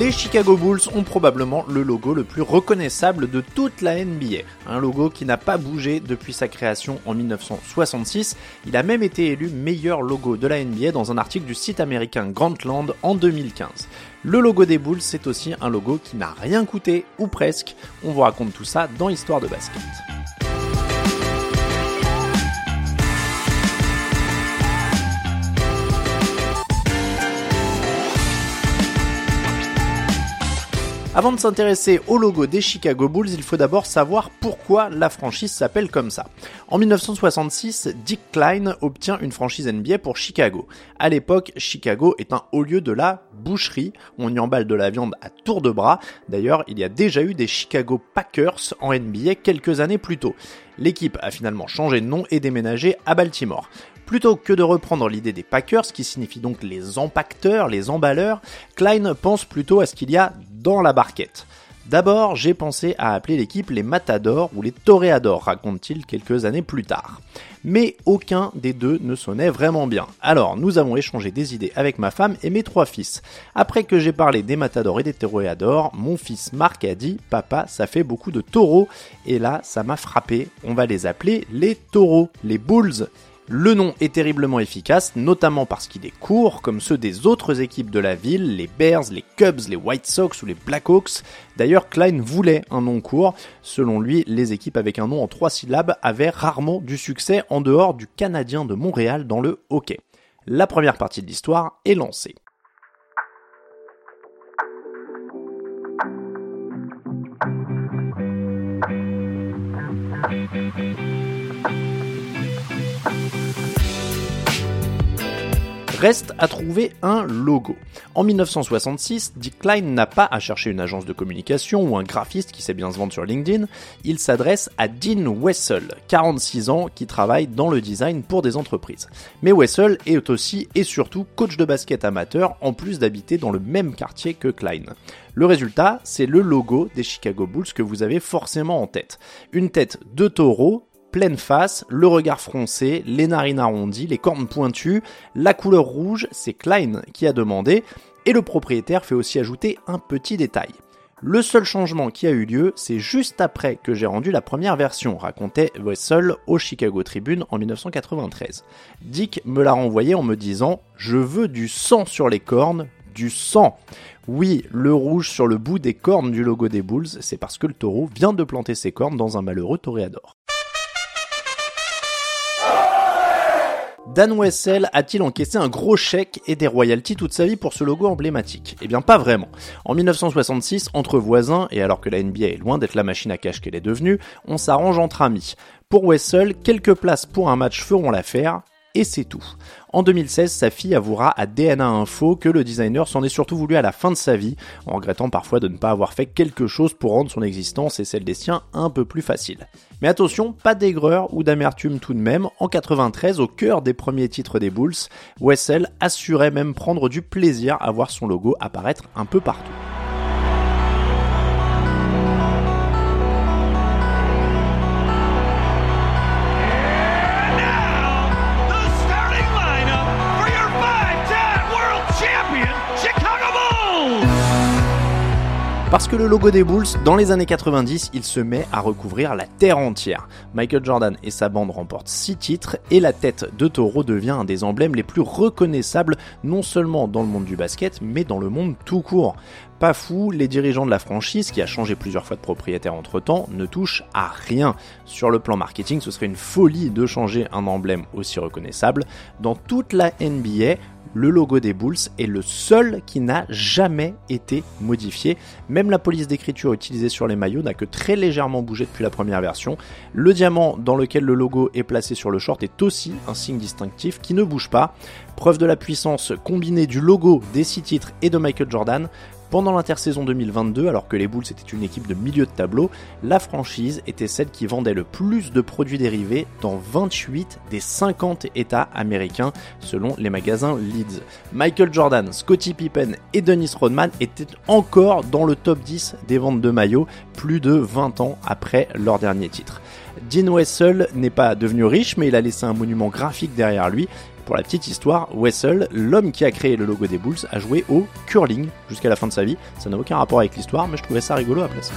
Les Chicago Bulls ont probablement le logo le plus reconnaissable de toute la NBA. Un logo qui n'a pas bougé depuis sa création en 1966. Il a même été élu meilleur logo de la NBA dans un article du site américain Grantland en 2015. Le logo des Bulls, c'est aussi un logo qui n'a rien coûté, ou presque. On vous raconte tout ça dans Histoire de basket. Avant de s'intéresser au logo des Chicago Bulls, il faut d'abord savoir pourquoi la franchise s'appelle comme ça. En 1966, Dick Klein obtient une franchise NBA pour Chicago. À l'époque, Chicago est un haut lieu de la boucherie. On y emballe de la viande à tour de bras. D'ailleurs, il y a déjà eu des Chicago Packers en NBA quelques années plus tôt. L'équipe a finalement changé de nom et déménagé à Baltimore. Plutôt que de reprendre l'idée des Packers, qui signifie donc les empacteurs, les emballeurs, Klein pense plutôt à ce qu'il y a dans la barquette. D'abord, j'ai pensé à appeler l'équipe les Matadors ou les Toréadors, raconte-t-il quelques années plus tard. Mais aucun des deux ne sonnait vraiment bien. Alors, nous avons échangé des idées avec ma femme et mes trois fils. Après que j'ai parlé des Matadors et des Toréadors, mon fils Marc a dit Papa, ça fait beaucoup de taureaux. Et là, ça m'a frappé. On va les appeler les taureaux, les Bulls. Le nom est terriblement efficace, notamment parce qu'il est court, comme ceux des autres équipes de la ville, les Bears, les Cubs, les White Sox ou les Blackhawks. D'ailleurs, Klein voulait un nom court. Selon lui, les équipes avec un nom en trois syllabes avaient rarement du succès en dehors du Canadien de Montréal dans le hockey. La première partie de l'histoire est lancée. Reste à trouver un logo. En 1966, Dick Klein n'a pas à chercher une agence de communication ou un graphiste qui sait bien se vendre sur LinkedIn, il s'adresse à Dean Wessel, 46 ans, qui travaille dans le design pour des entreprises. Mais Wessel est aussi et surtout coach de basket amateur en plus d'habiter dans le même quartier que Klein. Le résultat, c'est le logo des Chicago Bulls que vous avez forcément en tête. Une tête de taureau pleine face, le regard froncé, les narines arrondies, les cornes pointues, la couleur rouge, c'est Klein qui a demandé, et le propriétaire fait aussi ajouter un petit détail. Le seul changement qui a eu lieu, c'est juste après que j'ai rendu la première version, racontait Wessel au Chicago Tribune en 1993. Dick me l'a renvoyé en me disant Je veux du sang sur les cornes, du sang. Oui, le rouge sur le bout des cornes du logo des Bulls, c'est parce que le taureau vient de planter ses cornes dans un malheureux toréador. Dan Wessel a-t-il encaissé un gros chèque et des royalties toute sa vie pour ce logo emblématique? Eh bien pas vraiment. En 1966, entre voisins, et alors que la NBA est loin d'être la machine à cash qu'elle est devenue, on s'arrange entre amis. Pour Wessel, quelques places pour un match feront l'affaire, et c'est tout. En 2016, sa fille avouera à DNA Info que le designer s'en est surtout voulu à la fin de sa vie, en regrettant parfois de ne pas avoir fait quelque chose pour rendre son existence et celle des siens un peu plus facile. Mais attention, pas d'aigreur ou d'amertume tout de même. En 93, au cœur des premiers titres des Bulls, Wessel assurait même prendre du plaisir à voir son logo apparaître un peu partout. Parce que le logo des Bulls, dans les années 90, il se met à recouvrir la terre entière. Michael Jordan et sa bande remportent 6 titres et la tête de taureau devient un des emblèmes les plus reconnaissables non seulement dans le monde du basket, mais dans le monde tout court. Pas fou, les dirigeants de la franchise, qui a changé plusieurs fois de propriétaire entre temps, ne touchent à rien. Sur le plan marketing, ce serait une folie de changer un emblème aussi reconnaissable. Dans toute la NBA, le logo des Bulls est le seul qui n'a jamais été modifié. Même la police d'écriture utilisée sur les maillots n'a que très légèrement bougé depuis la première version. Le diamant dans lequel le logo est placé sur le short est aussi un signe distinctif qui ne bouge pas. Preuve de la puissance combinée du logo, des six titres et de Michael Jordan, pendant l'intersaison 2022, alors que les Bulls étaient une équipe de milieu de tableau, la franchise était celle qui vendait le plus de produits dérivés dans 28 des 50 États américains, selon les magasins Leeds. Michael Jordan, Scottie Pippen et Dennis Rodman étaient encore dans le top 10 des ventes de maillots, plus de 20 ans après leur dernier titre. Dean Wessel n'est pas devenu riche, mais il a laissé un monument graphique derrière lui. Pour la petite histoire, Wessel, l'homme qui a créé le logo des Bulls, a joué au curling jusqu'à la fin de sa vie. Ça n'a aucun rapport avec l'histoire, mais je trouvais ça rigolo à placer.